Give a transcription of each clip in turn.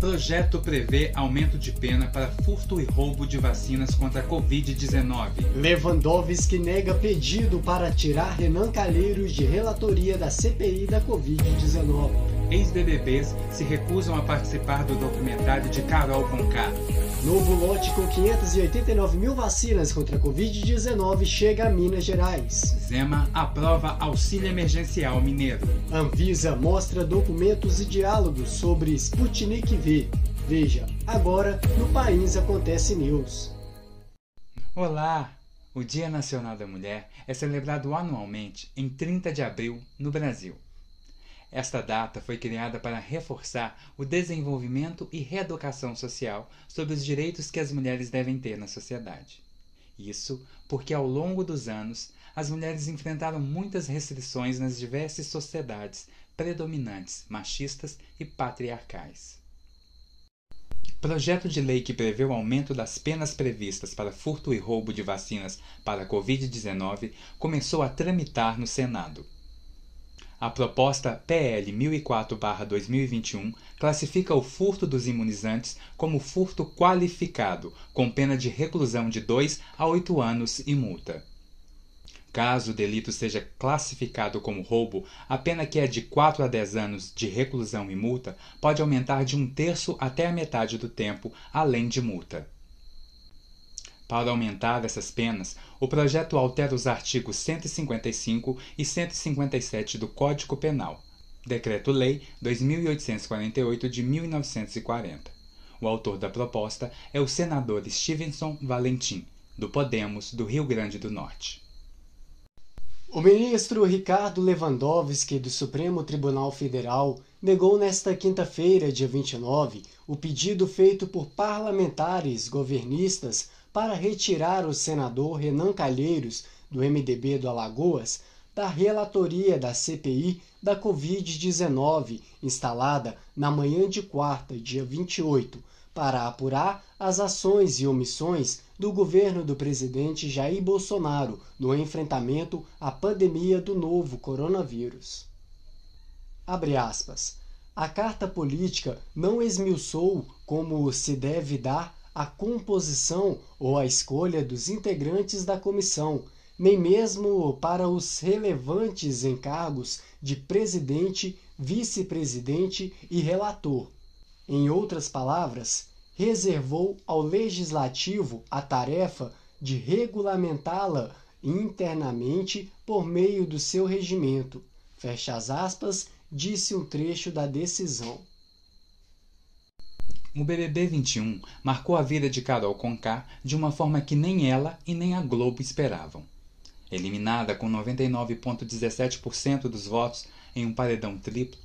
Projeto prevê aumento de pena para furto e roubo de vacinas contra a Covid-19. Lewandowski nega pedido para tirar Renan Calheiros de relatoria da CPI da Covid-19. Ex-BBBs se recusam a participar do documentário de Carol Conká. Novo lote com 589 mil vacinas contra a Covid-19 chega a Minas Gerais. Zema aprova auxílio emergencial mineiro. Anvisa mostra documentos e diálogos sobre Sputnik V. Veja, agora no País Acontece News. Olá! O Dia Nacional da Mulher é celebrado anualmente em 30 de abril no Brasil. Esta data foi criada para reforçar o desenvolvimento e reeducação social sobre os direitos que as mulheres devem ter na sociedade. Isso porque, ao longo dos anos, as mulheres enfrentaram muitas restrições nas diversas sociedades predominantes, machistas e patriarcais. Projeto de lei que prevê o aumento das penas previstas para furto e roubo de vacinas para a Covid-19 começou a tramitar no Senado. A proposta PL 1004-2021 classifica o furto dos imunizantes como furto qualificado, com pena de reclusão de 2 a 8 anos e multa. Caso o delito seja classificado como roubo, a pena que é de 4 a 10 anos de reclusão e multa pode aumentar de um terço até a metade do tempo, além de multa. Para aumentar essas penas, o projeto altera os artigos 155 e 157 do Código Penal, Decreto-Lei 2848 de 1940. O autor da proposta é o senador Stevenson Valentim, do Podemos do Rio Grande do Norte. O ministro Ricardo Lewandowski, do Supremo Tribunal Federal, negou nesta quinta-feira, dia 29, o pedido feito por parlamentares governistas para retirar o senador Renan Calheiros, do MDB do Alagoas, da relatoria da CPI da Covid-19, instalada na manhã de quarta, dia 28, para apurar as ações e omissões do governo do presidente Jair Bolsonaro no enfrentamento à pandemia do novo coronavírus. Abre aspas. A carta política não esmiuçou como se deve dar a composição ou a escolha dos integrantes da comissão, nem mesmo para os relevantes encargos de presidente, vice-presidente e relator. Em outras palavras, reservou ao legislativo a tarefa de regulamentá-la internamente por meio do seu regimento. Fecha as aspas, disse um trecho da decisão. O BBB 21 marcou a vida de Carol Conká de uma forma que nem ela e nem a Globo esperavam. Eliminada com 99,17% dos votos em um paredão triplo,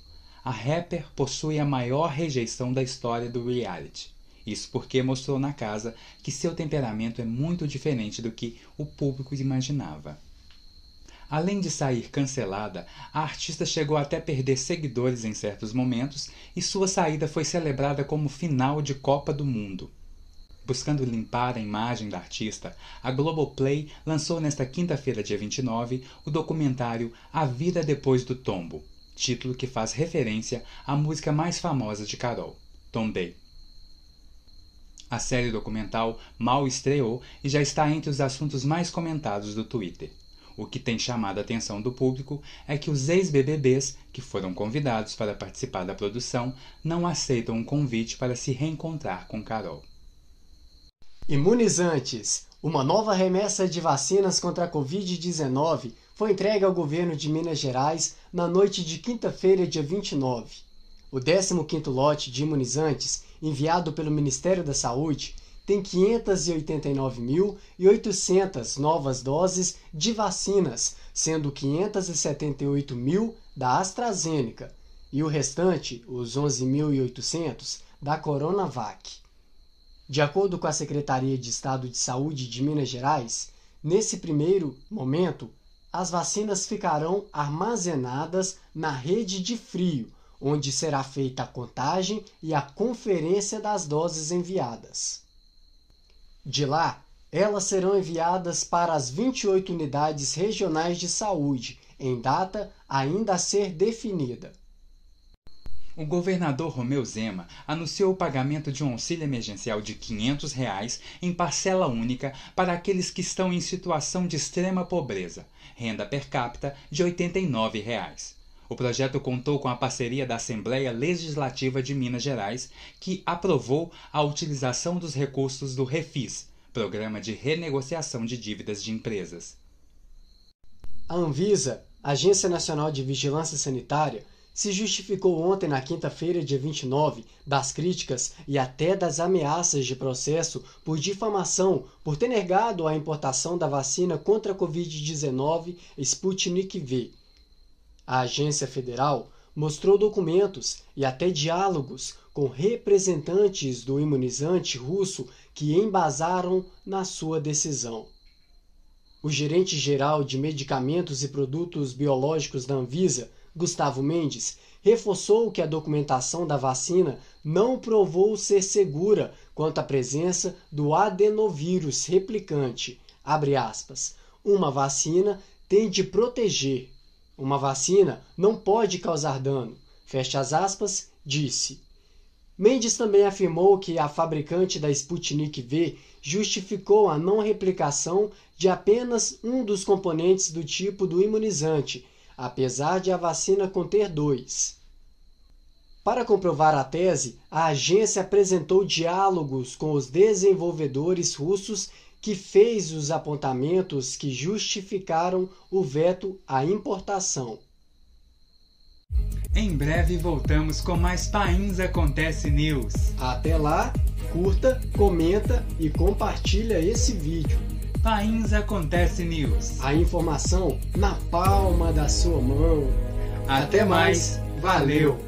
a rapper possui a maior rejeição da história do reality. Isso porque mostrou na casa que seu temperamento é muito diferente do que o público imaginava. Além de sair cancelada, a artista chegou até perder seguidores em certos momentos e sua saída foi celebrada como final de Copa do Mundo. Buscando limpar a imagem da artista, a Globoplay lançou nesta quinta-feira, dia 29, o documentário A Vida Depois do Tombo, título que faz referência à música mais famosa de Carol, Tombei. A série documental mal estreou e já está entre os assuntos mais comentados do Twitter. O que tem chamado a atenção do público é que os ex-BBBs, que foram convidados para participar da produção, não aceitam um convite para se reencontrar com Carol. Imunizantes. Uma nova remessa de vacinas contra a Covid-19 foi entregue ao governo de Minas Gerais na noite de quinta-feira, dia 29. O 15º lote de imunizantes, enviado pelo Ministério da Saúde, tem 589.800 novas doses de vacinas, sendo 578 mil da AstraZeneca e o restante, os 11.800, da Coronavac. De acordo com a Secretaria de Estado de Saúde de Minas Gerais, nesse primeiro momento, as vacinas ficarão armazenadas na rede de frio, onde será feita a contagem e a conferência das doses enviadas. De lá, elas serão enviadas para as 28 unidades regionais de saúde, em data ainda a ser definida. o governador Romeu Zema anunciou o pagamento de um auxílio emergencial de 500 reais em parcela única para aqueles que estão em situação de extrema pobreza, renda per capita de 89 reais. O projeto contou com a parceria da Assembleia Legislativa de Minas Gerais, que aprovou a utilização dos recursos do Refis, Programa de Renegociação de Dívidas de Empresas. A Anvisa, Agência Nacional de Vigilância Sanitária, se justificou ontem, na quinta-feira, dia 29, das críticas e até das ameaças de processo por difamação por ter negado a importação da vacina contra a Covid-19 Sputnik V. A agência federal mostrou documentos e até diálogos com representantes do imunizante russo que embasaram na sua decisão. O gerente-geral de medicamentos e produtos biológicos da Anvisa, Gustavo Mendes, reforçou que a documentação da vacina não provou ser segura quanto à presença do adenovírus replicante. Aspas, uma vacina tem de proteger. Uma vacina não pode causar dano. Fecha as aspas, disse. Mendes também afirmou que a fabricante da Sputnik V justificou a não replicação de apenas um dos componentes do tipo do imunizante apesar de a vacina conter dois. Para comprovar a tese, a agência apresentou diálogos com os desenvolvedores russos que fez os apontamentos que justificaram o veto à importação. Em breve voltamos com mais Pains Acontece News. Até lá, curta, comenta e compartilha esse vídeo. Pains Acontece News. A informação na palma da sua mão. Até, Até mais. Valeu.